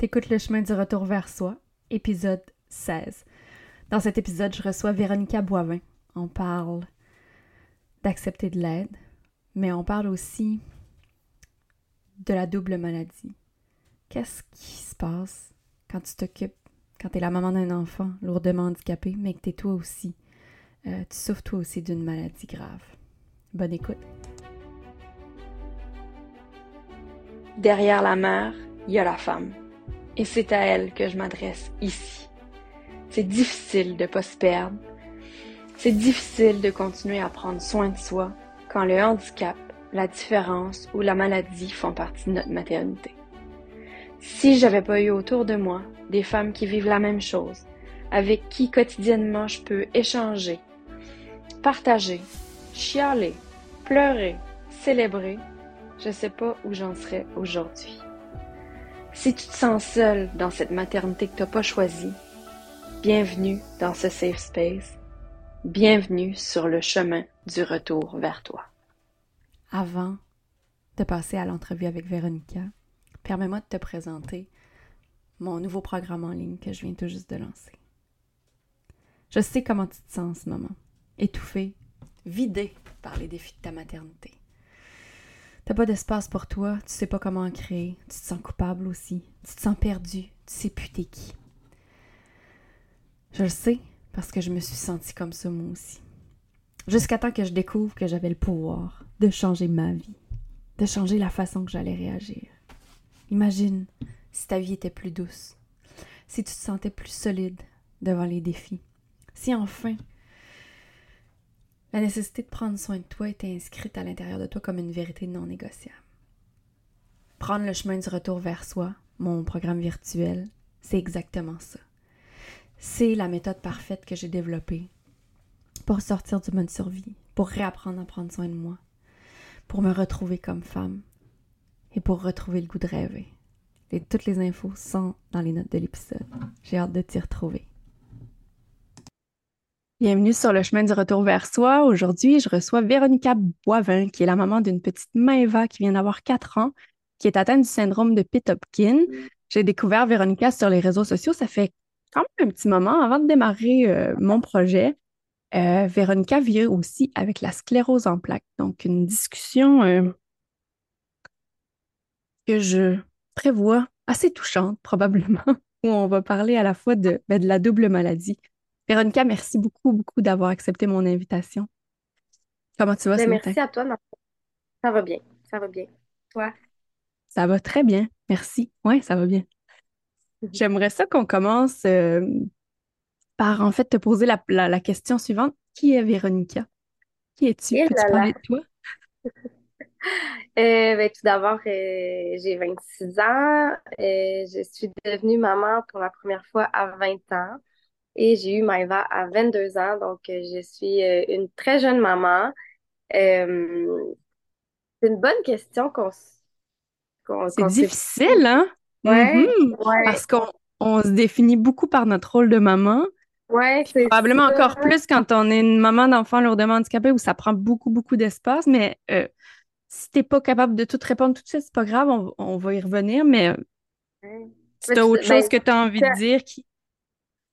T'écoutes le chemin du retour vers soi, épisode 16. Dans cet épisode, je reçois Véronica Boivin. On parle d'accepter de l'aide, mais on parle aussi de la double maladie. Qu'est-ce qui se passe quand tu t'occupes, quand tu es la maman d'un enfant lourdement handicapé, mais que tu es toi aussi, euh, tu souffres toi aussi d'une maladie grave? Bonne écoute. Derrière la mère, il y a la femme. Et c'est à elle que je m'adresse ici. C'est difficile de pas se perdre. C'est difficile de continuer à prendre soin de soi quand le handicap, la différence ou la maladie font partie de notre maternité. Si j'avais pas eu autour de moi des femmes qui vivent la même chose, avec qui quotidiennement je peux échanger, partager, chialer, pleurer, célébrer, je sais pas où j'en serais aujourd'hui. Si tu te sens seule dans cette maternité que tu n'as pas choisie, bienvenue dans ce safe space. Bienvenue sur le chemin du retour vers toi. Avant de passer à l'entrevue avec Véronica, permets-moi de te présenter mon nouveau programme en ligne que je viens tout juste de lancer. Je sais comment tu te sens en ce moment, étouffée, vidée par les défis de ta maternité. T'as pas d'espace pour toi, tu sais pas comment en créer, tu te sens coupable aussi, tu te sens perdu, tu sais plus t'es qui. Je le sais parce que je me suis sentie comme ça moi aussi. Jusqu'à temps que je découvre que j'avais le pouvoir de changer ma vie, de changer la façon que j'allais réagir. Imagine si ta vie était plus douce, si tu te sentais plus solide devant les défis, si enfin la nécessité de prendre soin de toi était inscrite à l'intérieur de toi comme une vérité non négociable. Prendre le chemin du retour vers soi, mon programme virtuel, c'est exactement ça. C'est la méthode parfaite que j'ai développée pour sortir du mode survie, pour réapprendre à prendre soin de moi, pour me retrouver comme femme et pour retrouver le goût de rêver. Toutes les infos sont dans les notes de l'épisode. J'ai hâte de t'y retrouver. Bienvenue sur le chemin du retour vers soi. Aujourd'hui, je reçois Véronica Boivin, qui est la maman d'une petite Maëva qui vient d'avoir 4 ans, qui est atteinte du syndrome de Pitt-Hopkins. J'ai découvert Véronica sur les réseaux sociaux. Ça fait quand même un petit moment avant de démarrer euh, mon projet. Euh, Véronica vit aussi avec la sclérose en plaques. Donc, une discussion euh, que je prévois assez touchante, probablement, où on va parler à la fois de, ben, de la double maladie Véronica, merci beaucoup, beaucoup d'avoir accepté mon invitation. Comment tu vas ce Ben, matin? merci à toi. Ça va bien. Ça va bien. Toi? Ça va très bien, merci. Oui, ça va bien. J'aimerais ça qu'on commence euh, par en fait te poser la, la- la question suivante. Qui est Véronica? Qui es-tu? Eh Peux-tu parler de toi? Euh, ben, tout d'abord, euh, j'ai 26 ans. Euh, je suis devenue maman pour la première fois à 20 ans et j'ai eu Maëva à 22 ans. Donc, euh, je suis euh, une très jeune maman. Euh, c'est une bonne question qu'on qu'on C'est difficile, hein? Ouais, Mhm. ouais, Parce qu'on on se définit beaucoup par notre rôle de maman. ouais, c'est probablement ça. encore plus quand on est une maman d'enfant lourdement handicapé où ça prend beaucoup, beaucoup d'espace. Mais euh, si t'es pas capable de tout répondre tout de suite, c'est pas grave, on, on va y revenir. Mais euh, Ouais. si t'as tu- autre ben, chose que t'as envie de dire, qui...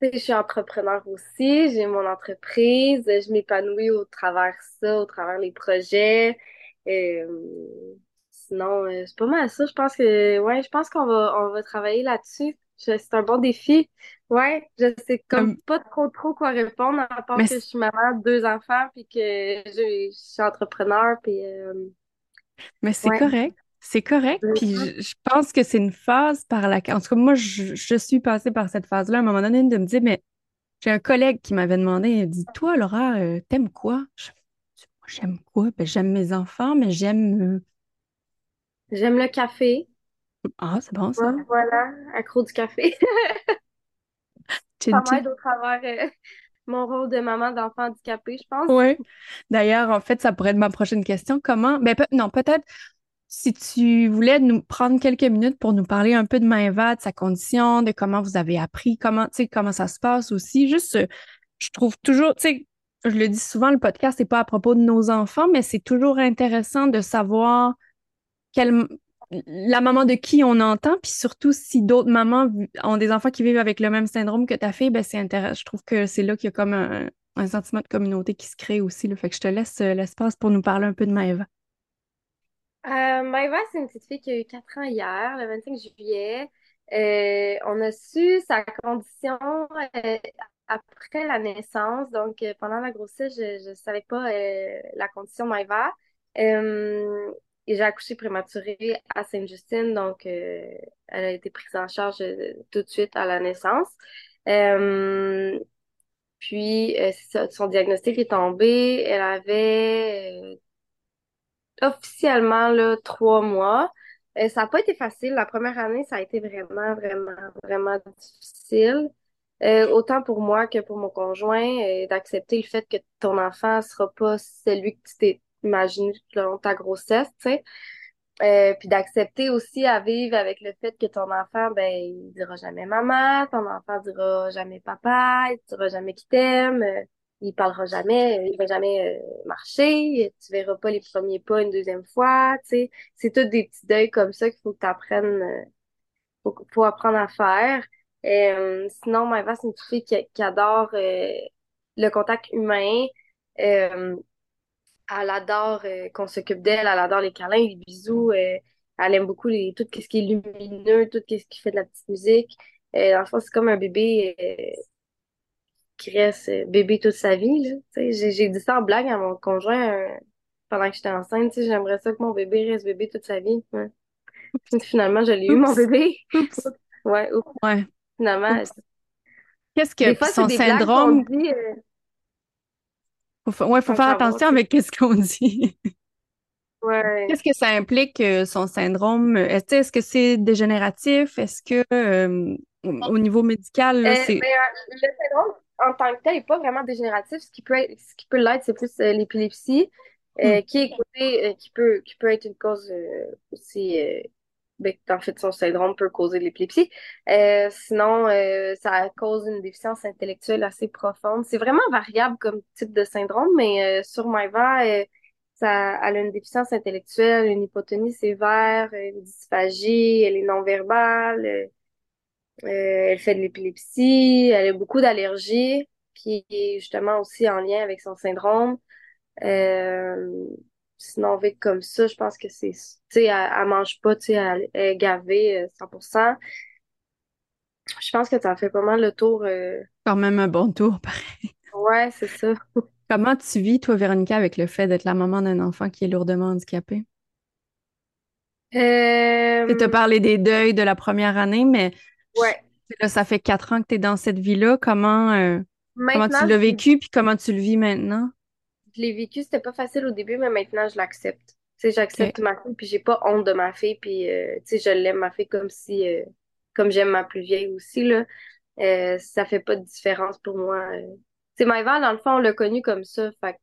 Je suis entrepreneur aussi, j'ai mon entreprise, je m'épanouis au travers ça, au travers les projets. Euh, sinon, euh, c'est pas mal ça. Je pense que ouais, je pense qu'on va on va travailler là-dessus. C'est un bon défi. Ouais, je sais comme pas trop trop quoi répondre à part que je suis maman de deux enfants puis que je, je suis entrepreneur puis euh, mais c'est ouais. correct. C'est correct. Puis je, je pense que c'est une phase par laquelle... En tout cas, moi, je, je suis passée par cette phase-là à un moment donné de me dire, mais j'ai un collègue qui m'avait demandé, il dit, toi, Laura, euh, t'aimes quoi? J'aime quoi? Ben, j'aime mes enfants, mais j'aime... euh, J'aime le café. Ah, c'est bon, ça. Ouais, voilà, accro du café. Ça m'aide au travers euh, mon rôle de maman d'enfant handicapé, je pense. Oui. D'ailleurs, en fait, ça pourrait être ma prochaine question. Comment, ben, non, peut-être si tu voulais nous prendre quelques minutes pour nous parler un peu de Maëva, de sa condition, de comment vous avez appris, comment, comment ça se passe aussi. Juste, euh, je trouve toujours, tu sais, je le dis souvent, le podcast, c'est pas à propos de nos enfants, mais c'est toujours intéressant de savoir quel, la maman de qui on entend, puis surtout si d'autres mamans ont des enfants qui vivent avec le même syndrome que ta fille, ben c'est intéressant. Je trouve que c'est là qu'il y a comme un, sentiment de communauté qui se crée aussi. Là. Fait que je te laisse euh, l'espace pour nous parler un peu de Maëva. Euh, c'est une petite fille qui a eu 4 ans hier, le 25 juillet. Euh, on a su sa condition euh, après la naissance. Donc, pendant la grossesse, je ne savais pas la condition de Maëva. Et j'ai accouché prématurée à Sainte-Justine, donc euh, elle a été prise en charge euh, tout de suite à la naissance. Euh, puis, son diagnostic est tombé. Elle avait officiellement là, trois mois. ça n'a pas été facile. La première année, ça a été vraiment, vraiment, vraiment difficile. autant pour moi que pour mon conjoint, d'accepter le fait que ton enfant ne sera pas celui que tu t'es imaginer tout le long de ta grossesse, tu sais. Euh, puis d'accepter aussi à vivre avec le fait que ton enfant, ben, il dira jamais maman, ton enfant dira jamais papa, il dira jamais qu'il t'aime, euh, il parlera jamais, il va jamais euh, marcher, tu verras pas les premiers pas une deuxième fois, tu sais. C'est tout des petits deuils comme ça qu'il faut que tu apprennes, faut, faut, apprendre à faire. sinon, Maëva, c'est une fille qui, adore le contact humain elle adore euh, qu'on s'occupe d'elle, elle adore les câlins, les bisous. Euh, elle aime beaucoup les, tout ce qui est lumineux, tout ce qui fait de la petite musique. Euh, dans le fond, c'est comme un bébé euh, qui reste bébé toute sa vie. J'ai, dit ça en blague à mon conjoint pendant que j'étais enceinte. J'aimerais ça que mon bébé reste bébé toute sa vie. Finalement, je l'ai eu, mon bébé. ouais, ouais. Finalement. Qu'est-ce que son syndrome... Faut, ouais, faut faire attention avec ce qu'on dit. Ouais. Qu'est-ce que ça implique, euh, son syndrome? Est-ce que c'est dégénératif? Est-ce que euh, au niveau médical, euh, c'est. Ben, le syndrome en tant que tel n'est pas vraiment dégénératif. Ce qui peut ce qui peut l'être, c'est plus l'épilepsie, hmm. qui est qui peut qui peut être une cause aussi ben, en fait, son syndrome peut causer l'épilepsie. Euh, sinon, euh, ça cause une déficience intellectuelle assez profonde. C'est vraiment variable comme type de syndrome, mais euh, sur Maeva, ça, elle a une déficience intellectuelle, une hypotonie sévère, une dysphagie, elle est non-verbale, elle fait de l'épilepsie, elle a beaucoup d'allergies, qui est justement aussi en lien avec son syndrome. Sinon, vite comme ça, je pense que c'est, tu sais, elle, mange pas, tu sais, elle, est gavée 100%. Euh, je pense que ça fait pas mal le tour. Euh. Quand même un bon tour, pareil. Ouais, c'est ça. Comment tu vis, toi, Véronica, avec le fait d'être la maman d'un enfant qui est lourdement handicapé? Euh... Tu as parlé des deuils de la première année, mais ouais. là, ça fait quatre ans que tu es dans cette vie-là. Comment, euh, comment tu l'as vécu, puis comment tu le vis maintenant? je l'ai vécu, c'était pas facile au début, mais maintenant, je l'accepte. Tu sais, j'accepte ma fille, puis j'ai pas honte de ma fille, puis euh, tu sais, je l'aime, ma fille, comme si, euh, comme j'aime ma plus vieille aussi, là. Euh, ça fait pas de différence pour moi. Maëva, dans le fond, on l'a connue comme ça, fait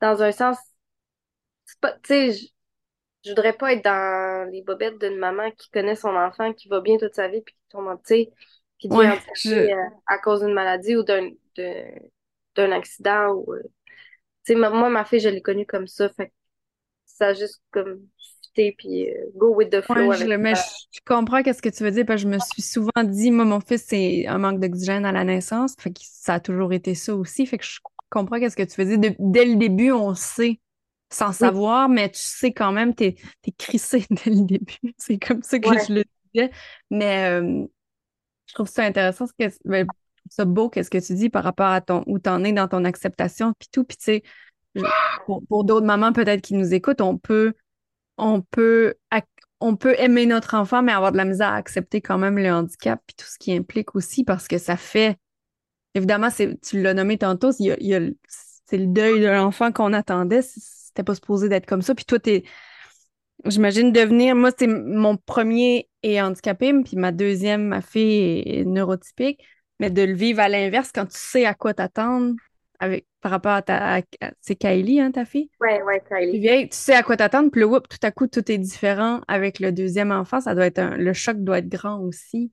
dans un sens, c'est pas, tu sais, je, voudrais pas être dans les bobettes d'une maman qui connaît son enfant, qui va bien toute sa vie, puis qui tombe, tu sais, qui devient à cause d'une maladie ou d'un d'un accident ou sais, moi, ma fille, je l'ai connue comme ça. Fait ça a juste comme fité, puis euh, go with the flow. Ouais, je, mais je, comprends qu'est-ce que tu veux dire, parce que je me suis souvent dit, moi, mon fils, c'est un manque d'oxygène à la naissance. Fait que ça a toujours été ça aussi. Fait que je comprends qu'est-ce que tu veux dire. dès le début, on sait sans savoir, mais tu sais quand même, t'es es crissé dès le début. C'est comme ça que je le disais. Mais euh, je trouve ça intéressant, ce que, ben, ça beau qu'est-ce que tu dis par rapport à ton où t'en es dans ton acceptation puis tout puis tu sais pour, d'autres mamans peut-être qui nous écoutent on peut on peut on peut aimer notre enfant mais avoir de la misère à accepter quand même le handicap puis tout ce qui implique aussi parce que ça fait évidemment c'est tu l'as nommé tantôt il y a, c'est le deuil de l'enfant qu'on attendait c'était pas supposé d'être comme ça puis toi t'es J'imagine devenir, moi, c'est mon premier est handicapé, puis ma deuxième, ma fille est neurotypique. Mais de le vivre à l'inverse quand tu sais à quoi t'attendre avec par rapport à ta. c'est Kylie, hein, ta fille? Oui, oui, Kylie. tu sais à quoi t'attendre, puis le whoop, tout à coup, tout est différent avec le deuxième enfant. Ça doit être le choc doit être grand aussi.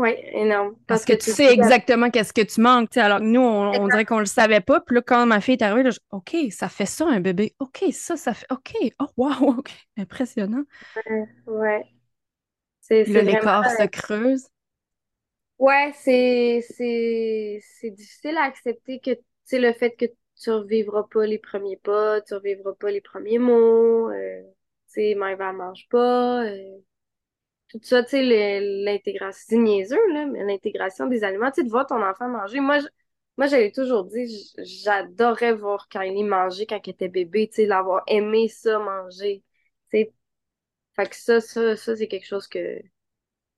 Oui, énorme. Parce, que, tu sais exactement qu'est-ce que tu manques, alors que nous, on, dirait qu'on le savait pas. Puis là, quand ma fille est arrivée, là, OK, ça fait ça un bébé. OK, ça, ça fait OK. Oh, wow, OK. Impressionnant. Ouais. ouais. C'est, là, les corps se creusent. Ouais, c'est, c'est, c'est difficile à accepter que, tu sais, le fait que tu revivras pas les premiers pas, tu revivras pas les premiers mots, euh, tu sais, Maëva mange pas, euh, tout ça, tu sais, l'intégration, c'est niaiseux, là, mais l'intégration des aliments, tu sais, de voir ton enfant manger. Moi, moi, j'avais toujours dit, j'adorais voir Kylie manger quand elle était bébé, tu sais, l'avoir aimé ça manger, tu sais. Fait que ça, ça, ça, c'est quelque chose que,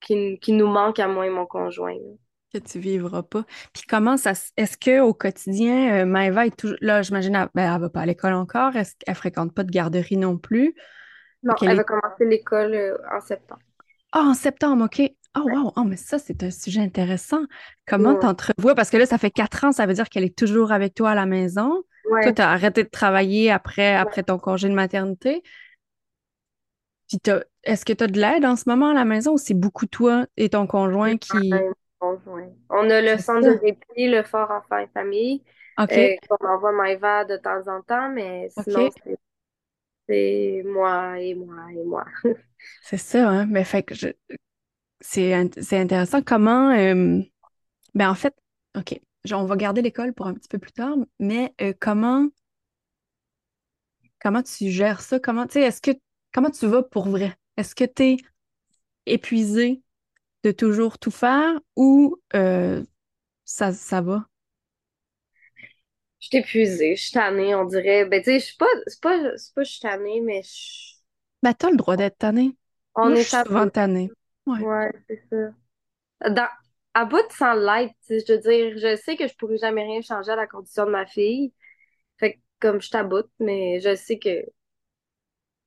qui, qui, nous manque à moi et mon conjoint. Que tu vivras pas. Puis comment ça est-ce que au quotidien, euh, Maëva est toujours là, j'imagine elle, ben, elle va pas à l'école encore, est-ce qu'elle fréquente pas de garderie non plus? Non, elle va commencer l'école euh, en septembre. Ah, en septembre, OK. Oh, wow. Oh, mais ça, c'est un sujet intéressant. Comment tu t'entrevois? Parce que là, ça fait quatre ans, ça veut dire qu'elle est toujours avec toi à la maison. Toi, tu as arrêté de travailler après, après ton congé de maternité. Puis, est-ce que tu as de l'aide en ce moment à la maison ou c'est beaucoup toi et ton conjoint qui. On a le centre de répit, le fort enfant et famille. OK. Euh, on envoie Maïva de temps en temps, mais sinon, c'est moi et moi et moi. C'est ça, hein? Mais fait que je... c'est intéressant. Comment. Euh, ben en fait, OK. on va garder l'école pour un petit peu plus tard, mais euh, comment. Comment tu gères ça? Comment, est-ce que. Comment tu vas pour vrai? Est-ce que tu es épuisé de toujours tout faire ou euh, ça, ça va? Je suis épuisée, je suis tannée, on dirait. Ben, tu sais, je suis pas. C'est pas, pas je suis tannée, mais je ben, t'as le droit d'être tanné. On est souvent tanné. Ouais, c'est ça. Dans, à bout de sans l'être, je veux dire, je sais que je pourrais jamais rien changer à la condition de ma fille. Fait que, comme je t'aboute, mais je sais que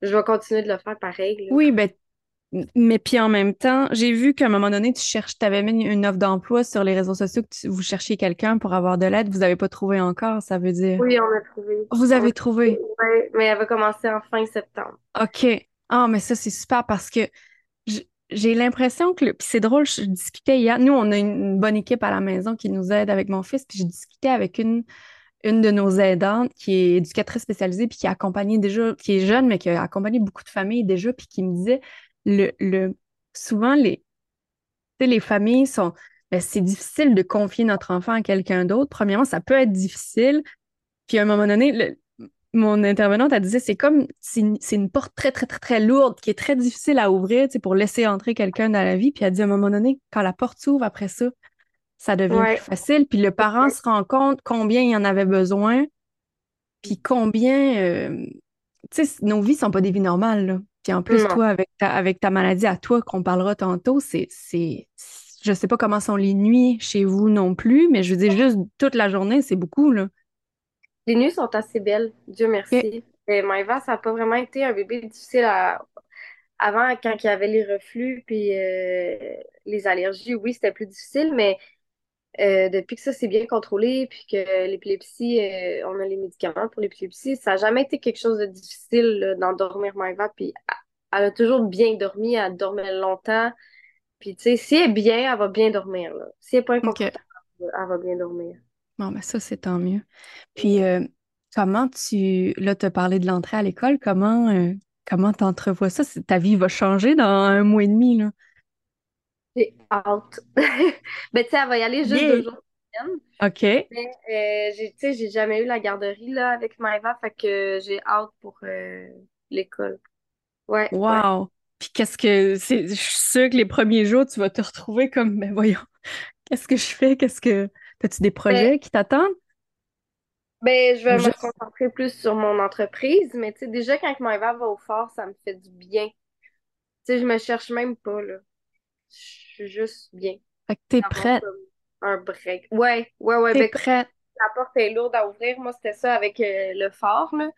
je vais continuer de le faire pareil. Oui, ben, mais puis en même temps, j'ai vu qu'à un moment donné, tu cherches, tu avais mis une offre d'emploi sur les réseaux sociaux que vous cherchiez quelqu'un pour avoir de l'aide. Vous n'avez pas trouvé encore, ça veut dire? Oui, on a trouvé. Vous avez trouvé. Oui, mais elle va commencer en fin septembre. OK. Ah, mais ça, c'est super parce que j'ai l'impression que, puis c'est drôle, je discutais hier, nous, on a une, bonne équipe à la maison qui nous aide avec mon fils, puis je discutais avec une, une de nos aidantes qui est éducatrice spécialisée, puis qui a accompagné déjà, qui est jeune, mais qui a accompagné beaucoup de familles déjà, puis qui me disait, le, le, souvent, les, les familles sont, ben, c'est difficile de confier notre enfant à quelqu'un d'autre. Premièrement, ça peut être difficile. Puis à un moment donné, le, mon intervenante, elle disait, c'est comme, c'est une, porte très, très, très, très lourde qui est très difficile à ouvrir, pour laisser entrer quelqu'un dans la vie. Puis elle dit, à un moment donné, quand la porte s'ouvre après ça, ça devient plus facile. Puis le parent se rend compte combien il en avait besoin, puis combien, euh, tu sais, nos vies sont pas des vies normales, là. Puis en plus, toi, avec ta, avec ta maladie à toi, qu'on parlera tantôt, c'est, c'est, je sais pas comment sont les nuits chez vous non plus, mais je veux dire, juste toute la journée, c'est beaucoup, là. Les nuits sont assez belles, Dieu merci. Et Maïva, ça n'a pas vraiment été un bébé difficile avant, quand il y avait les reflux puis euh, les allergies. Oui, c'était plus difficile, mais euh, depuis que ça s'est bien contrôlé puis que l'épilepsie, euh, on a les médicaments pour l'épilepsie, ça n'a jamais été quelque chose de difficile d'endormir Maïva. Puis elle a toujours bien dormi, elle dormait longtemps. Puis tu sais, si elle est bien, elle va bien dormir. Si elle n'est pas inconfortable, elle va bien dormir. Bon, ben ça, c'est tant mieux. Puis, euh, comment tu... Là, tu as parlé de l'entrée à l'école. Comment euh, comment tu entrevois ça? Ta vie va changer dans un mois et demi, là. J'ai hâte. ben, tu sais, elle va y aller juste deux jours. OK. Mais, euh, tu sais, j'ai jamais eu la garderie, là, avec Maëva, fait que j'ai hâte pour l'école. Ouais. Wow! Puis qu'est-ce que... Je suis sûre que les premiers jours, tu vas te retrouver comme, ben voyons, qu'est-ce que je fais? Qu'est-ce que... As-tu des projets qui t'attendent? Ben, je vais me concentrer plus sur mon entreprise, mais tu sais, déjà quand Maëva va au fort, ça me fait du bien. Tu sais, je me cherche même pas, là. Je suis juste bien. Fait que t'es prête. Un break. Ouais, ouais, ouais. T'es ben, prête. La porte est lourde à ouvrir. Moi, c'était ça avec euh, le fort, là.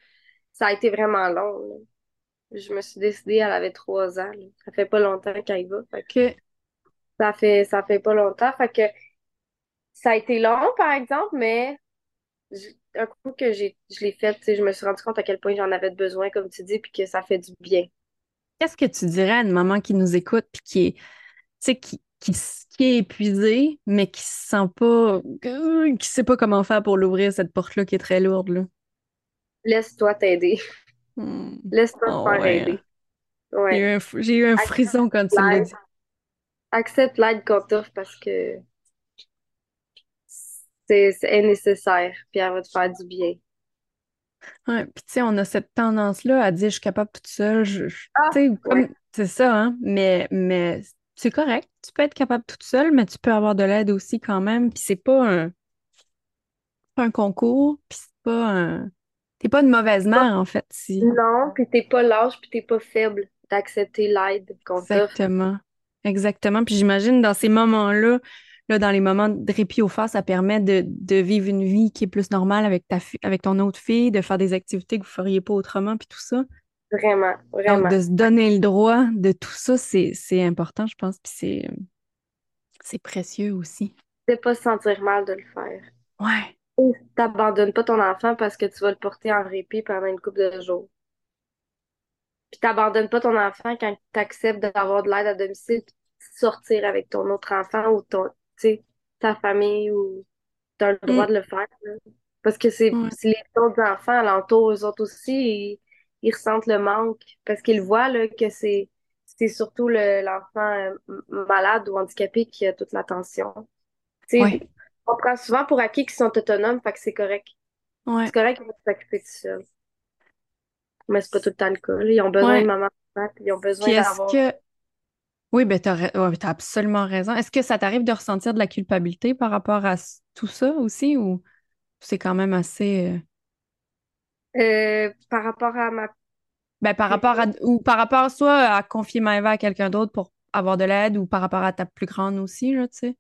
Ça a été vraiment long, Je me suis décidée, elle avait trois ans, Ça fait pas longtemps qu'elle y va. Fait que ça fait, ça fait pas longtemps. Fait que ça a été long, par exemple, mais un coup que j'ai, je l'ai fait, je me suis rendu compte à quel point j'en avais besoin, comme tu dis, puis que ça fait du bien. Qu'est-ce que tu dirais à une maman qui nous écoute, puis qui est, sais, qui, qui, qui est épuisé, mais qui se sent pas, qui sait pas comment faire pour l'ouvrir, cette porte-là qui est très lourde, là. Laisse-toi t'aider. Hmm. Laisse-toi te Oh, faire ouais. aider. J'ai eu un, f- j'ai eu un frisson quand tu l'as dit. Accepte l'aide qu'on t'offre parce que c'est c'est nécessaire, puis elle va te faire du bien. Ouais, puis tu sais, on a cette tendance-là à dire je suis capable toute seule. Je, je- Ah, comme c'est ça, hein, mais, mais c'est correct. Tu peux être capable toute seule, mais tu peux avoir de l'aide aussi quand même. Puis c'est pas un, concours, puis c'est pas un. T'es pas une mauvaise mère, en fait, si. Non, puis t'es pas lâche, puis t'es pas faible d'accepter l'aide qu'on. Exactement. Exactement. Puis j'imagine dans ces moments-là, là, dans les moments de répit au phare, ça permet de, de vivre une vie qui est plus normale avec ta avec ton autre fille, de faire des activités que vous feriez pas autrement, puis tout ça. Vraiment, Donc, vraiment. de se donner le droit de tout ça, c'est, important, je pense, puis c'est, c'est précieux aussi. De pas se sentir mal de le faire. Ouais. T'abandonnes pas ton enfant parce que tu vas le porter en répit pendant une couple de jours. Puis t'abandonnes pas ton enfant quand t'acceptes d'avoir de l'aide à domicile, puis de sortir avec ton autre enfant ou ton, tu ta famille ou t'as le droit Mm. de le faire. là. Parce que c'est les autres enfants alentour, eux autres aussi, ils, ressentent le manque parce qu'ils voient là, que c'est c'est surtout le- l'enfant euh, malade ou handicapé qui a toute l'attention. Tu on prend souvent pour acquis qu'ils sont autonomes, fait que c'est correct. Ouais. C'est correct qu'ils vont s'occuper tout seuls. Mais c'est pas tout le temps le cas. là. Ils ont besoin Ouais. de maman, ils ont besoin d'avoir. que. Oui, ben ouais, t'as absolument raison. Est-ce que ça t'arrive de ressentir de la culpabilité par rapport à tout ça aussi, ou c'est quand même assez. Euh, par rapport à ma Ben, par rapport à, ou par rapport soit à confier Maëva à quelqu'un d'autre pour avoir de l'aide ou par rapport à ta plus grande aussi, là, tu sais.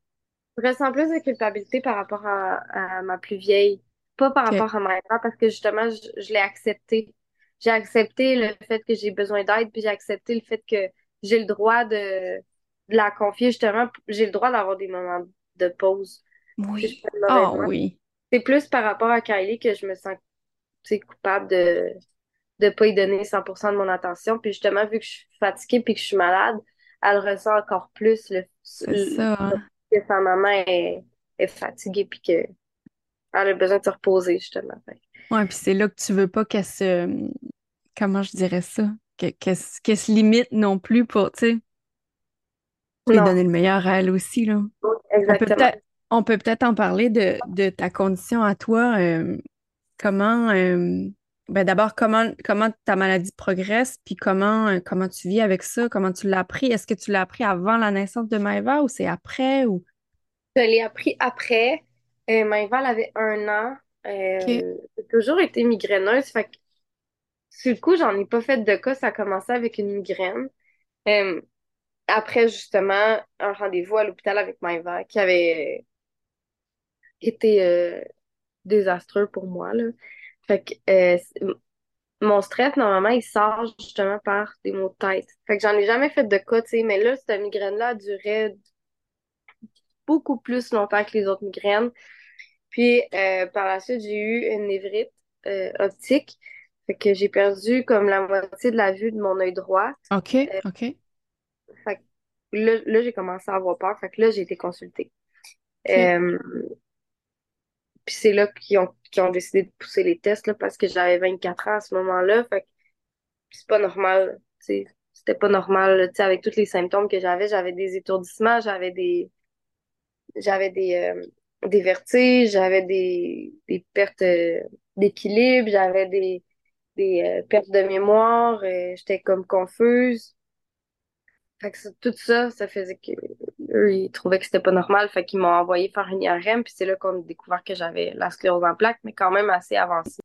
Je ressens plus de culpabilité par rapport à, à ma plus vieille. Pas par rapport à ma mère, parce que justement, je, je l'ai accepté. J'ai accepté le fait que j'ai besoin d'aide, puis j'ai accepté le fait que j'ai le droit de, de la confier, justement. J'ai le droit d'avoir des moments de pause. Oui. Ah mauvaisement. oui. C'est plus par rapport à Kylie que je me sens, coupable de de pas y donner 100% de mon attention. Puis justement, vu que je suis fatiguée puis que je suis malade, elle ressent encore plus le, C'est le- ça, hein. que sa maman est, est fatiguée puis que elle a besoin de se reposer, justement. Ouais, puis c'est là que tu veux pas qu'elle se. Comment je dirais ça? Que- Qu'elle se qu'elle se limite non plus pour, tu sais, lui donner le meilleur à elle aussi, là. On peut exactement. peut-être, on peut peut-être en parler de, de ta condition à toi. euh, comment, euh, ben d'abord, comment, comment ta maladie progresse, puis comment, euh, comment tu vis avec ça, comment tu l'as appris? Est-ce que tu l'as appris avant la naissance de Maëva ou c'est après ou... Je l'ai appris après. Euh, Maëva, elle avait un an. Ok. Euh, j'ai toujours été migraineuse. Fait que, sur le coup, j'en ai pas fait de cas. Ça a commencé avec une migraine. Après, justement, un rendez-vous à l'hôpital avec Maëva qui avait été désastreux pour moi, là. Fait que euh, mon stress, normalement, il sort justement par des maux de tête. Fait que j'en ai jamais fait de cas, tu sais, mais là, cette migraine-là durait beaucoup plus longtemps que les autres migraines. Puis euh, par la suite, j'ai eu une névrite euh, optique. Fait que j'ai perdu comme la moitié de la vue de mon œil droit. OK, OK. Fait que là, là, j'ai commencé à avoir peur. Fait que là, j'ai été consultée. Euh, puis c'est là qu'ils ont, ont décidé de pousser les tests là, parce que j'avais 24 ans à ce moment-là. Fait c'est pas normal. C'était pas normal. avec tous les symptômes que j'avais, j'avais des étourdissements, j'avais des j'avais des, euh, des vertiges, j'avais des, des pertes euh, d'équilibre, j'avais des, des euh, pertes de mémoire, j'étais comme confuse. Fait que tout ça, ça faisait que eux, ils trouvaient que c'était pas normal, fait qu'ils m'ont envoyé faire une IRM, puis c'est là qu'on a découvert que j'avais la sclérose en plaques, mais quand même assez avancée.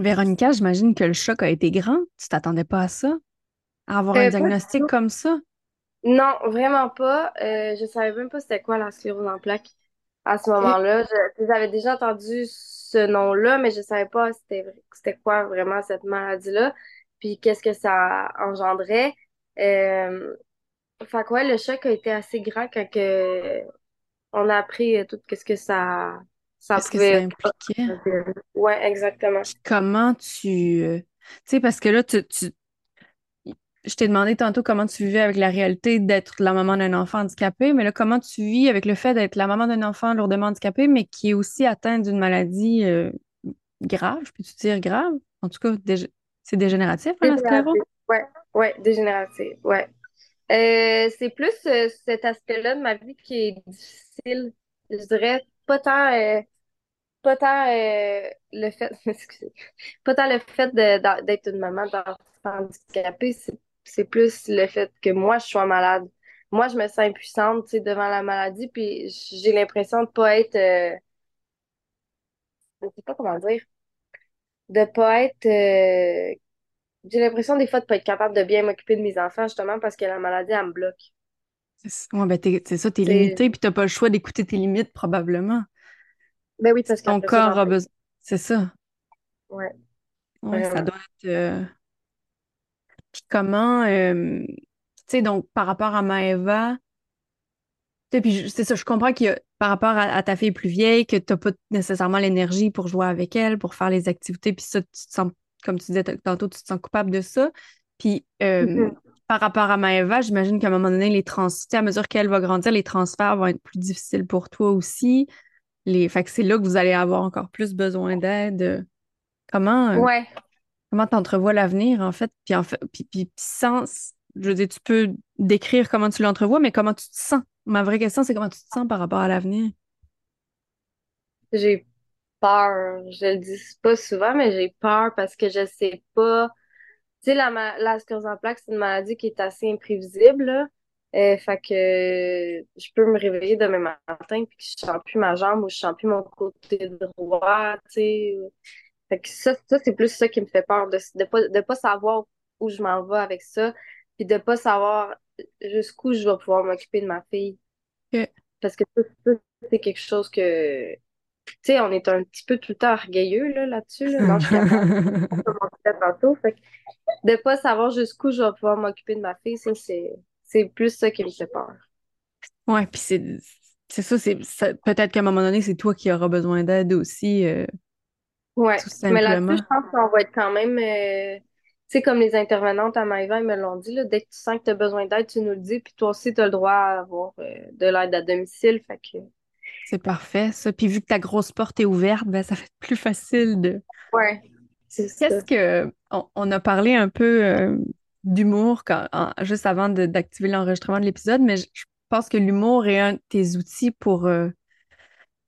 Véronica, j'imagine que le choc a été grand. Tu t'attendais pas à ça? À avoir un Euh, du diagnostic comme ça? Non, vraiment pas. Euh, je savais même pas c'était quoi la sclérose en plaques à ce moment-là. J'avais déjà entendu ce nom-là, mais je savais pas c'était c'était quoi vraiment cette maladie-là, puis qu'est-ce que ça engendrait. Euh, fait que ouais, le choc a été assez grand quand que on a appris euh, tout ce que ça ça Qu'est-ce que ça pouvait. impliquait? Ouais, exactement. Comment tu... euh, Tu sais, parce que là, tu, tu- je t'ai demandé tantôt comment tu vivais avec la réalité d'être la maman d'un enfant handicapé, mais là, comment tu vis avec le fait d'être la maman d'un enfant lourdement handicapé, mais qui est aussi atteint d'une maladie euh, grave, peux-tu dire grave? En tout cas, c'est dégénératif, hein, la sclérose? Ouais, ouais, dégénératif, ouais. Euh, c'est plus euh, cet aspect-là de ma vie qui est difficile. Je dirais pas tant, euh, pas tant le fait, excusez, pas tant le fait d'être une maman d'enfant handicapé, c'est plus le fait que moi je sois malade. Moi, je me sens impuissante, devant la maladie, puis j'ai l'impression de pas être, je sais pas comment dire, de pas être j'ai l'impression des fois de pas être capable de bien m'occuper de mes enfants justement parce que la maladie, elle me bloque. Ouais, ben c'est ça, t'es limité puis t'as pas le choix d'écouter tes limites probablement. Ben oui, parce que ton corps a besoin. C'est ça. Ouais. Ouais, ça doit être. Euh, comment. Euh, tu sais, donc par rapport à Maëva, puis c'est ça, je comprends que par rapport à, ta fille plus vieille, que t'as pas nécessairement l'énergie pour jouer avec elle, pour faire les activités, puis ça, tu te sens comme tu disais tantôt, tu te sens coupable de ça. Puis euh, mm-hmm. par rapport à Maëva, j'imagine qu'à un moment donné, les à mesure qu'elle va grandir, les transferts vont être plus difficiles pour toi aussi. Les... Fait que c'est là que vous allez avoir encore plus besoin d'aide. Comment euh, ouais. comment t'entrevois l'avenir, en fait? Puis, en fait, puis, puis sans, je veux dire, tu peux décrire comment tu l'entrevois, mais comment tu te sens? Ma vraie question, c'est comment tu te sens par rapport à l'avenir? J'ai peur. Je le dis pas souvent, mais j'ai peur parce que je sais pas. Tu sais, la, la sclérose en plaques, c'est une maladie qui est assez imprévisible. Là. Euh, fait que je peux me réveiller demain matin puis que je sens plus ma jambe ou je sens plus mon côté droit, tu sais. Fait que ça, ça c'est plus ça qui me fait peur, de de pas, de pas savoir où je m'en vais avec ça, puis de pas savoir jusqu'où je vais pouvoir m'occuper de ma fille. Parce que ça, c'est quelque chose que tu sais, on est un petit peu tout le temps orgueilleux là, là-dessus. Là. Non, je suis tantôt. Fait de pas savoir jusqu'où je vais pouvoir m'occuper de ma fille, ça, c'est, c'est plus ça qui me fait peur. Ouais, puis c'est, c'est ça, c'est peut-être qu'à un moment donné, c'est toi qui auras besoin d'aide aussi. Euh, ouais, mais là-dessus, je pense qu'on va être quand même. Euh, tu sais, comme les intervenantes à Maïva, ils me l'ont dit, là, dès que tu sens que tu as besoin d'aide, tu nous le dis, puis toi aussi, tu as le droit à avoir euh, de l'aide à domicile. Fait que c'est parfait, ça. Puis vu que ta grosse porte est ouverte, ben, ça fait plus facile de. Ouais. Qu'est-ce que. On, a parlé un peu euh, d'humour juste avant d'activer l'enregistrement de l'épisode, mais je, pense que l'humour est un de tes outils pour, euh,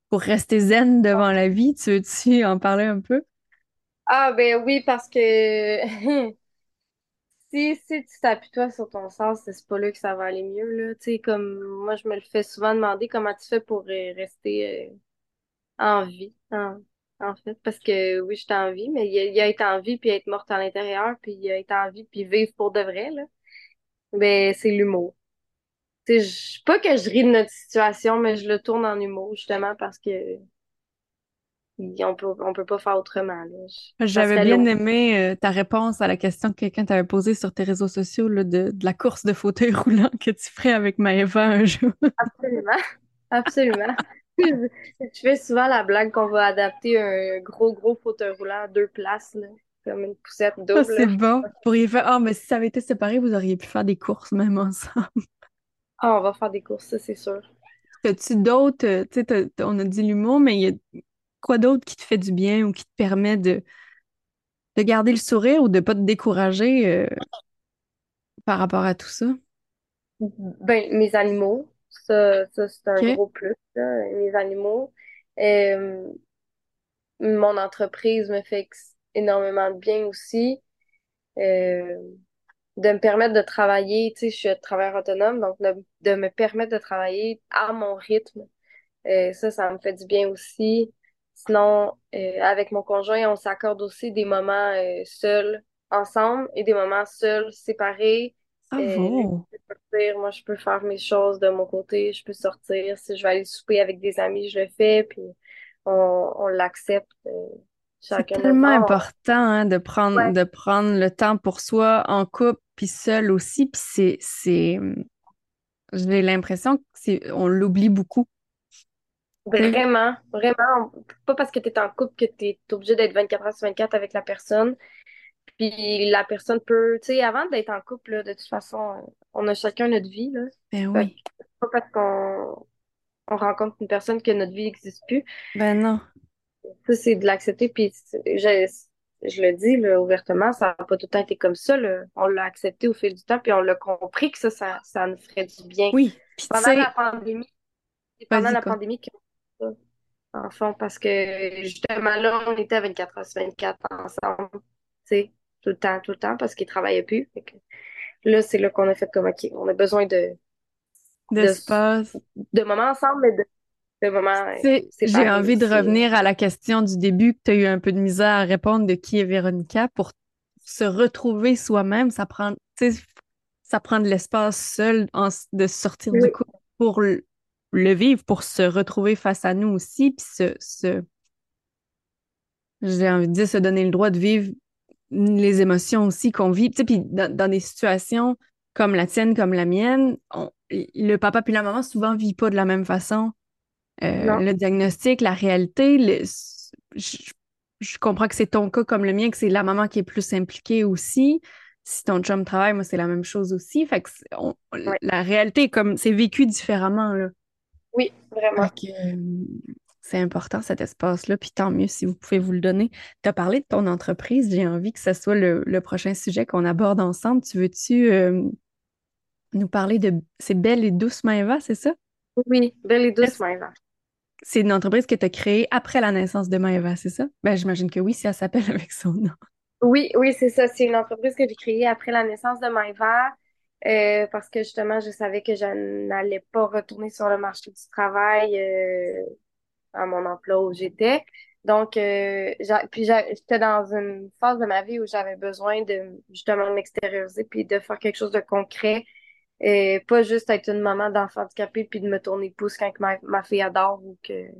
pour rester zen devant la vie. Tu veux-tu en parler un peu? Ah, ben oui, parce que si, si tu t'appuies toi sur ton sens, c'est pas là que ça va aller mieux, là. Tu sais, comme moi, je me le fais souvent demander comment tu fais pour euh, rester euh, en vie, en, fait? Parce que oui, je suis en vie, mais il y, a, être en vie puis être morte à l'intérieur, puis il y a être en vie puis vivre pour de vrai, là. Ben, c'est l'humour. Pas que je ris de notre situation, mais je le tourne en humour, justement, parce que on peut, on peut pas faire autrement. J'avais bien aimé euh, ta réponse à la question que quelqu'un t'avait posée sur tes réseaux sociaux de, de, la course de fauteuil roulant que tu ferais avec Maëva un jour. Absolument. Absolument. je fais souvent la blague qu'on va adapter un gros, gros fauteuil roulant à deux places, comme une poussette double. c'est bon. Vous pourriez faire. Ah, mais si ça avait été séparé, vous auriez pu faire des courses même ensemble. Ah, on va faire des courses, ça, c'est sûr. As-tu d'autres. Euh, tu sais, on a dit l'humour, mais il y a quoi d'autre qui te fait du bien ou qui te permet de, de garder le sourire ou de ne pas te décourager euh, par rapport à tout ça? Ben, mes animaux, ça, c'est un gros plus, mes animaux. Euh, mon entreprise me fait énormément de bien aussi. Euh, de me permettre de travailler, tu sais, je suis travailleur autonome, donc de, me permettre de travailler à mon rythme. ça, ça me fait du bien aussi. Sinon, euh, avec mon conjoint, on s'accorde aussi des moments euh, seuls ensemble et des moments seuls séparés. Ah euh, moi, je peux faire mes choses de mon côté, je peux sortir. Si je vais aller souper avec des amis, je le fais, puis on, l'accepte. c'est tellement important hein, de, prendre, de prendre le temps pour soi en couple, puis seul aussi. Puis c'est, j'ai l'impression qu'on l'oublie beaucoup. Vraiment, vraiment. Pas parce que tu es en couple que tu es obligé d'être 24 heures sur 24 avec la personne. Puis la personne peut, tu sais, avant d'être en couple, là, de toute façon, on a chacun notre vie, là. Ben oui. pas parce qu'on on rencontre une personne que notre vie n'existe plus. Ben non. Ça, c'est de l'accepter. Puis je, je le dis là, ouvertement, ça n'a pas tout le temps été comme ça. là. On l'a accepté au fil du temps, puis on l'a compris que ça, ça, ça nous ferait du bien. Oui. Puis Pendant la pandémie, pendant la quoi. pandémie que en fond, parce que justement là, on était à 24 heures sur 24 ensemble, tu sais, tout le temps, tout le temps, parce qu'ils travaillaient plus. Fait que là, c'est là qu'on a fait comme, OK, on a besoin de, de, D'espace. de moments ensemble, mais de, euh, j'ai envie de revenir à la question du début que tu as eu un peu de misère à répondre de qui est Véronica pour se retrouver soi-même, ça prend, tu sais, ça prend de l'espace seul en de sortir du couple pour le, vivre, pour se retrouver face à nous aussi, puis se, se, j'ai envie de dire, se donner le droit de vivre les émotions aussi qu'on vit. Tu sais, puis dans, dans des situations comme la tienne, comme la mienne, on- le papa puis la maman souvent vivent pas de la même façon. Euh, le diagnostic, la réalité, le- je, je comprends que c'est ton cas comme le mien, que c'est la maman qui est plus impliquée aussi. Si ton chum travaille, moi, c'est la même chose aussi. Fait que c'est- on- Ouais. la réalité, comme c'est vécu différemment, là. Oui, vraiment. Euh, c'est important cet espace-là, puis tant mieux si vous pouvez vous le donner. Tu as parlé de ton entreprise, j'ai envie que ce soit le, le prochain sujet qu'on aborde ensemble. Tu veux-tu euh, nous parler de... C'est Belle et Douce Maëva, c'est ça? Oui, belle et douce, Maëva. C'est une entreprise que tu as créée après la naissance de Maëva, c'est ça? Ben, j'imagine que oui, si elle s'appelle avec son nom. Oui, oui, c'est ça. C'est une entreprise que j'ai créée après la naissance de Maëva, euh, parce que justement, je savais que je n'allais pas retourner sur le marché du travail euh, à mon emploi où j'étais. Donc, euh, puis j'étais dans une phase de ma vie où j'avais besoin de justement m'extérioriser puis de faire quelque chose de concret. Et pas juste être une maman d'enfant handicapé puis de me tourner le pouce quand ma, ma fille adore ou que Tu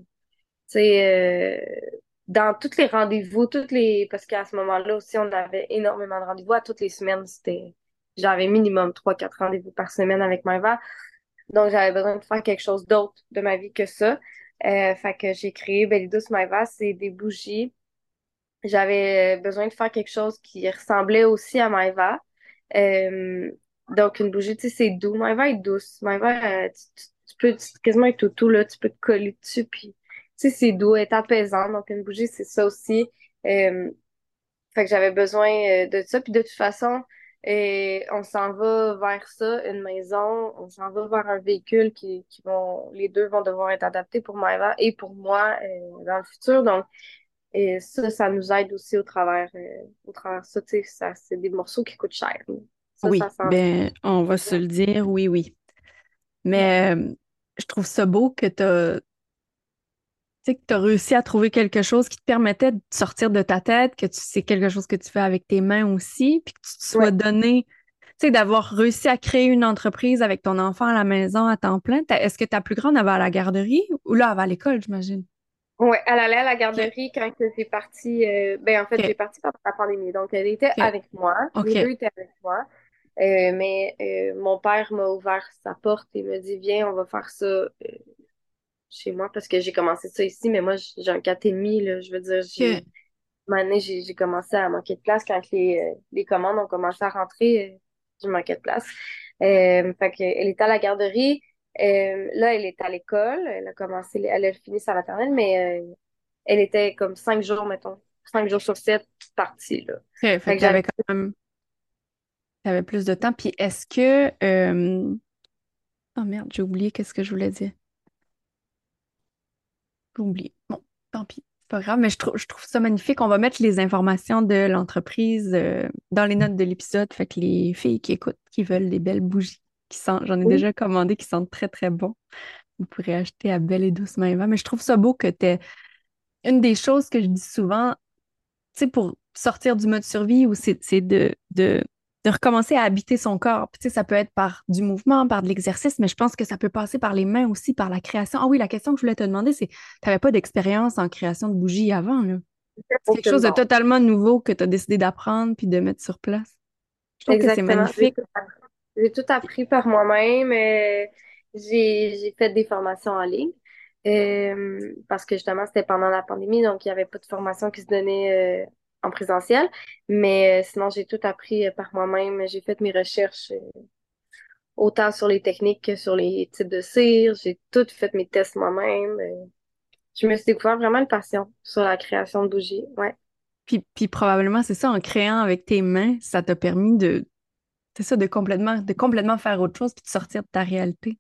sais, euh, dans tous les rendez-vous, toutes les. Parce qu'à ce moment-là aussi, on avait énormément de rendez-vous. À toutes les semaines, c'était. J'avais minimum trois, quatre rendez-vous par semaine avec Maëva. Donc, j'avais besoin de faire quelque chose d'autre de ma vie que ça. Euh, fait que j'ai créé Douce Maëva. C'est des bougies. J'avais besoin de faire quelque chose qui ressemblait aussi à Maëva. Euh, donc, une bougie, tu sais, c'est doux. Maëva est douce. Maëva, euh, tu, tu- peux quasiment être tout, là, tu peux te coller dessus, puis, tu sais, c'est doux, est apaisant. Donc, une bougie, c'est ça aussi. Euh, fait que j'avais besoin euh, de ça. Puis, de toute façon, euh, on s'en va vers ça, une maison. On s'en va vers un véhicule qui, qui vont, les deux vont devoir être adaptés pour Maëva et pour moi euh, dans le futur. Donc, et ça, ça nous aide aussi au travers, euh, au travers de ça, tu sais, ça, c'est des morceaux qui coûtent cher. Ça, Oui, ça ben, on va se le dire, oui, oui. Mais euh, je trouve ça beau que tu as, sais, que tu réussi à trouver quelque chose qui te permettait de sortir de ta tête, que tu c'est quelque chose que tu fais avec tes mains aussi, puis que tu te sois Ouais. donné, tu sais, d'avoir réussi à créer une entreprise avec ton enfant à la maison à temps plein. Est-ce que ta plus grande, elle va à la garderie ou là, elle va à l'école, j'imagine? Ouais, elle allait à la garderie quand j'ai parti. euh, ben, en fait, Ok. j'ai parti pendant la pandémie. Donc, elle était avec moi. Les deux étaient avec moi. Euh, mais euh, mon père m'a ouvert sa porte et m'a dit, viens, on va faire ça euh, chez moi parce que j'ai commencé ça ici. Mais moi, j'ai un 4,5, là. Je veux dire, j'ai, Ok. une année, j'ai commencé à manquer de place quand les, euh, les commandes ont commencé à rentrer. euh, j'ai manqué de place. Euh, fait elle était à la garderie. Euh, là, elle est à l'école. Elle a commencé, elle a fini sa maternelle, mais euh, elle était comme cinq jours, mettons. Cinq jours sur sept partie, là. Fait Fait que j'avais quand même, t'avais plus de temps. Puis est-ce que, oh merde, j'ai oublié qu'est-ce que je voulais dire. J'ai oublié. Bon, tant pis. C'est pas grave, mais je trouve, je trouve ça magnifique. On va mettre les informations de l'entreprise euh, dans les notes de l'épisode. Fait que les filles qui écoutent, qui veulent des belles bougies, qui sentent, j'en ai Oui. déjà commandé, qui sentent très, très bon. Vous pourrez acheter à Belle et Douce Maëva. Mais je trouve ça beau que t'aies une des choses que je dis souvent, tu sais, pour sortir du mode survie, ou c'est c'est de, de, de recommencer à habiter son corps. Puis, tu sais, ça peut être par du mouvement, par de l'exercice, mais je pense que ça peut passer par les mains aussi, par la création. Ah oui, la question que je voulais te demander, c'est, tu n'avais pas d'expérience en création de bougies avant, là? C'est quelque chose de totalement nouveau que tu as décidé d'apprendre puis de mettre sur place. Je trouve que c'est magnifique. tout appris. J'ai tout appris par moi-même. euh, j'ai, j'ai fait des formations en ligne. euh, parce que justement, c'était pendant la pandémie, donc il n'y avait pas de formation qui se donnait euh, en présentiel. Mais euh, sinon, j'ai tout appris par moi-même. J'ai fait mes recherches autant sur les techniques que sur les types de cire. J'ai tout fait mes tests moi-même. Je me suis découvert vraiment une passion sur la création de bougies. Ouais. Puis, puis probablement, c'est ça, en créant avec tes mains, ça t'a permis de, c'est ça, de complètement, de complètement faire autre chose puis de sortir de ta réalité.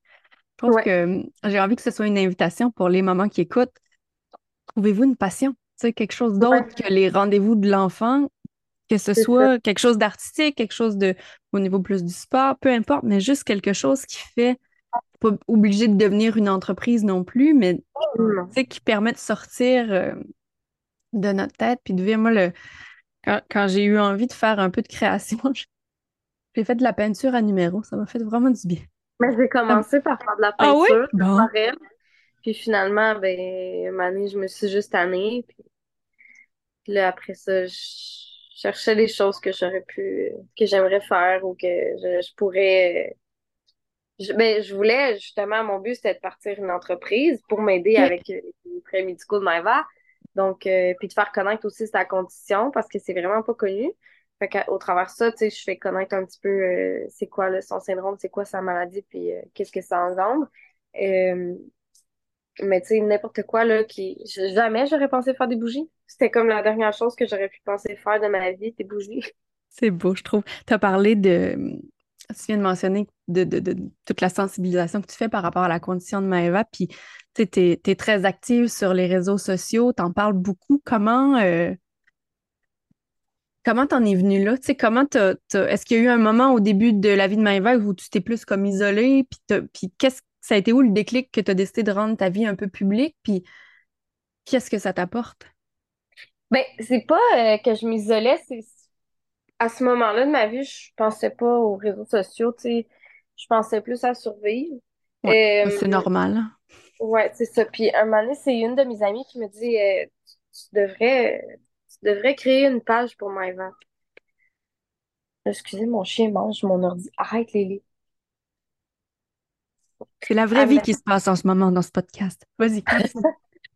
Je trouve que hum, j'ai envie que ce soit une invitation pour les mamans qui écoutent. Trouvez-vous une passion, quelque chose d'autre que les rendez-vous de l'enfant, que ce soit quelque chose d'artistique, quelque chose de au niveau plus du sport, peu importe, mais juste quelque chose qui fait pas obligé de devenir une entreprise non plus, mais qui permet de sortir euh, de notre tête puis de vivre. Moi, le, quand, j'ai eu envie de faire un peu de création, j'ai fait de la peinture à numéro. Ça m'a fait vraiment du bien. Mais j'ai commencé par faire de la ah peinture. Ah Puis finalement, ben, année, je me suis juste tannée. Puis là, après ça, je cherchais des choses que j'aurais pu, que j'aimerais faire ou que je, pourrais. Je, ben, je voulais, justement, mon but, c'était de partir une entreprise pour m'aider avec les prêts médicaux de Maeva. Donc, euh, puis de faire connaître aussi sa condition parce que c'est vraiment pas connu. Fait qu'au travers de ça, tu sais, je fais connaître un petit peu euh, c'est quoi le, son syndrome, c'est quoi sa maladie, puis euh, qu'est-ce que ça engendre. Mais tu sais, n'importe quoi, là, qui. Jamais j'aurais pensé faire des bougies. C'était comme la dernière chose que j'aurais pu penser faire de ma vie, des bougies. C'est beau, je trouve. Tu as parlé de. Tu viens de mentionner de, de, de, toute la sensibilisation que tu fais par rapport à la condition de Maëva, puis tu es, très active sur les réseaux sociaux, tu en parles beaucoup. Comment euh, comment t'en es venue là? comment est-ce qu'il y a eu un moment au début de la vie de Maëva où tu t'es plus comme isolée? Puis, puis qu'est-ce ça a été où le déclic que tu as décidé de rendre ta vie un peu publique? Puis qu'est-ce que ça t'apporte? Ben, c'est pas euh, que je m'isolais, c'est à ce moment-là de ma vie, je pensais pas aux réseaux sociaux, tu sais, je pensais plus à survivre. Ouais, c'est normal. Ouais, c'est ça. Puis un moment donné, c'est une de mes amies qui me dit euh, tu, devrais tu devrais créer une page pour Maëva. Excusez, mon chien mange mon ordi. Arrête, Lily. C'est la vraie vie qui se passe en ce moment dans ce podcast. Vas-y.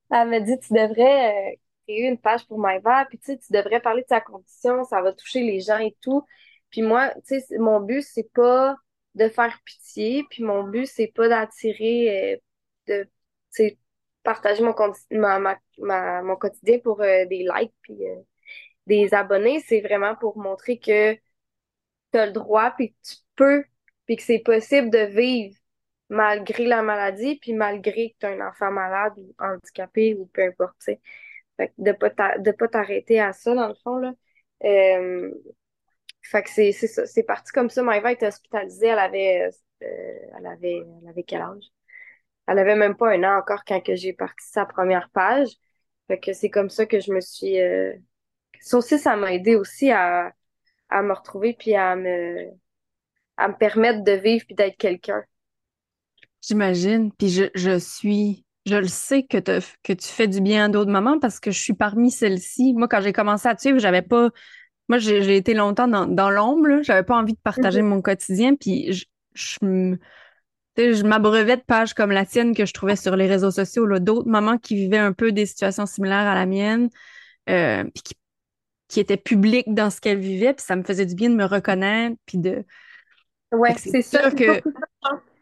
Elle me dit tu devrais euh, créer une page pour Maëva, puis tu sais, tu devrais parler de sa condition, ça va toucher les gens et tout. Puis moi, tu sais, mon but, c'est pas de faire pitié, puis mon but, c'est pas d'attirer, euh, de partager mon, ma, mon quotidien pour euh, des likes puis des abonnés. C'est vraiment pour montrer que tu as le droit, puis que tu peux, puis que c'est possible de vivre malgré la maladie, puis malgré que tu as un enfant malade ou handicapé ou peu importe. Fait de pas de pas t'arrêter à ça, dans le fond. Là. Euh, fait que c'est ça. C'est parti comme ça. Maëva était hospitalisée. Elle avait, elle avait, elle avait quel âge? Elle avait même pas un an encore quand que j'ai parti sa première page. Fait que c'est comme ça que je me suis. Euh... Ça aussi, ça m'a aidé aussi à, à me retrouver puis à me à me permettre de vivre puis d'être quelqu'un. J'imagine. Puis je, je suis. Je le sais que, que tu fais du bien à d'autres mamans parce que je suis parmi celles-ci. Moi, quand j'ai commencé à te suivre, j'avais pas. Moi, j'ai été longtemps dans, dans l'ombre. J'avais pas envie de partager mm-hmm. mon quotidien. Puis je, je, je m'abreuvais de pages comme la tienne que je trouvais sur les réseaux sociaux, d'autres mamans qui vivaient un peu des situations similaires à la mienne, euh, puis qui, qui étaient publiques dans ce qu'elles vivaient, puis ça me faisait du bien de me reconnaître, puis de... Ouais, c'est sûr que...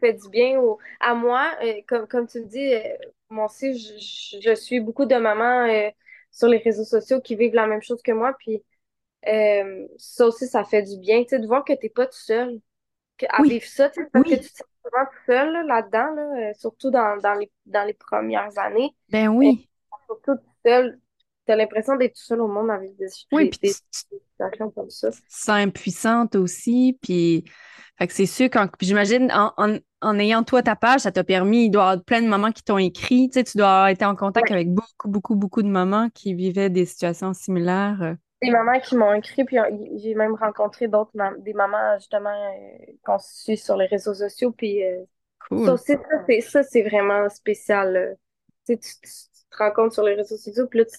Fait du bien à moi. Euh, comme, comme tu le dis, euh, moi aussi, je, je, suis beaucoup de mamans sur les réseaux sociaux qui vivent la même chose que moi, puis ça aussi, ça fait du bien, tu sais, de voir que t'es pas tout seul à vivre ça, tu sais, parce que tu te souvent seul là-dedans, là, euh, surtout dans, dans, les, dans les premières années. Ben oui. surtout tout seul. Tu as l'impression d'être tout seul au monde avec des, oui, des, situations comme ça. Tu sens impuissante aussi, puis fait que c'est sûr, quand j'imagine, en, en, en, ayant toi ta page, ça t'a permis, il doit y avoir plein de mamans qui t'ont écrit, tu sais, tu dois avoir été en contact avec beaucoup, beaucoup, beaucoup de mamans qui vivaient des situations similaires. Euh des mamans qui m'ont écrit, puis j'ai même rencontré d'autres des mamans justement euh, qu'on suit sur les réseaux sociaux, puis euh, ça c'est vraiment spécial. Tu, tu, te rencontres sur les réseaux sociaux, puis là tu,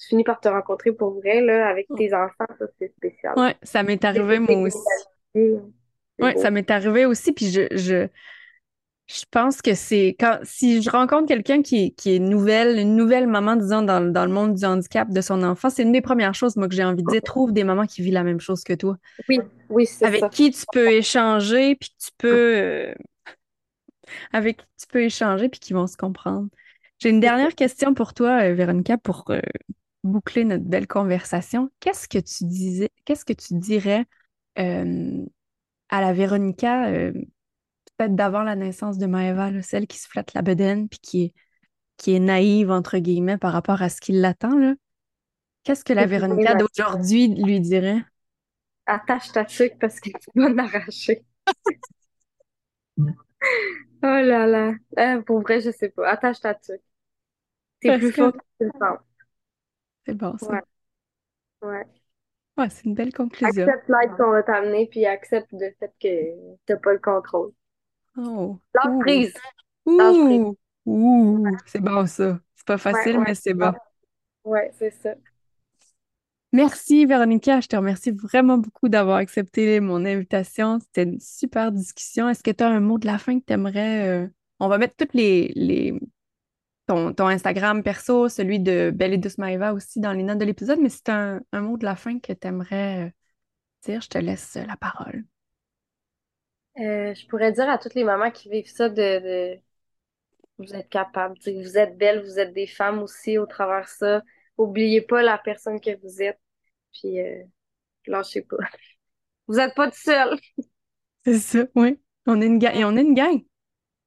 tu, finis par te rencontrer pour vrai là, avec tes enfants, ça c'est spécial. Ouais, ça m'est arrivé moi aussi. Ouais, ça m'est arrivé aussi, puis je, je Je pense que c'est quand si je rencontre quelqu'un qui est, qui est nouvelle, une nouvelle maman, disons, dans, dans le monde du handicap de son enfant, c'est une des premières choses, moi, que j'ai envie de dire. Trouve des mamans qui vivent la même chose que toi. Oui, oui, c'est Avec ça. qui tu peux échanger, puis tu peux euh, avec qui tu peux échanger, puis qui vont se comprendre. J'ai une dernière question pour toi, euh, Véronica, pour euh, boucler notre belle conversation. Qu'est-ce que tu disais, qu'est-ce que tu dirais euh, à la Véronica, euh, peut-être d'avant la naissance de Maëva, là, celle qui se flatte la bedaine puis qui est, qui est naïve, entre guillemets, par rapport à ce qui l'attend, là? Qu'est-ce que la C'est Véronica d'aujourd'hui lui dirait? Attache ta tuque parce que tu vas l'arracher. Oh là là. Euh, pour vrai, je sais pas. Attache ta tuque. Parce plus que- fort que tu le penses. C'est bon, ça. Ouais. Ouais. Ouais, c'est une belle conclusion. Accepte l'aide qu'on va t'amener, puis accepte le fait que t'as pas le contrôle. Oh. Lâche Ouh. prise. Ouh. C'est bon, ça. C'est pas facile, ouais. mais c'est bon. Ouais, c'est ça. Merci, Véronica. Je te remercie vraiment beaucoup d'avoir accepté mon invitation. C'était une super discussion. Est-ce que tu as un mot de la fin que tu aimerais... On va mettre toutes les, les... Ton, ton Instagram perso, celui de Belle et Douce Maëva aussi dans les notes de l'épisode, mais si tu un, un mot de la fin que tu aimerais dire, je te laisse la parole. Euh, je pourrais dire à toutes les mamans qui vivent ça de, de... vous êtes capables, vous êtes belles, vous êtes des femmes aussi au travers de ça. Oubliez pas la personne que vous êtes, puis euh, lâchez pas. Vous êtes pas tout seul. C'est ça, oui. On est une gang. Et on est une gang.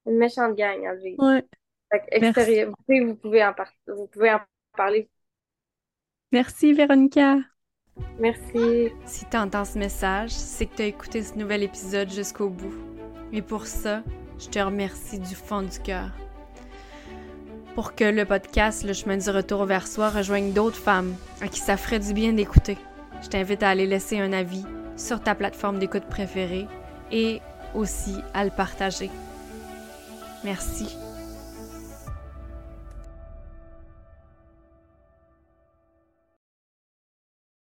Une méchante gang à vivre. Ouais. Extérieur, vous pouvez, vous pouvez en par- vous pouvez en parler. Merci, Véronica. Merci. Si tu entends ce message, c'est que tu as écouté ce nouvel épisode jusqu'au bout. Et pour ça, je te remercie du fond du cœur. Pour que le podcast Le chemin du retour vers soi rejoigne d'autres femmes à qui ça ferait du bien d'écouter, je t'invite à aller laisser un avis sur ta plateforme d'écoute préférée et aussi à le partager. Merci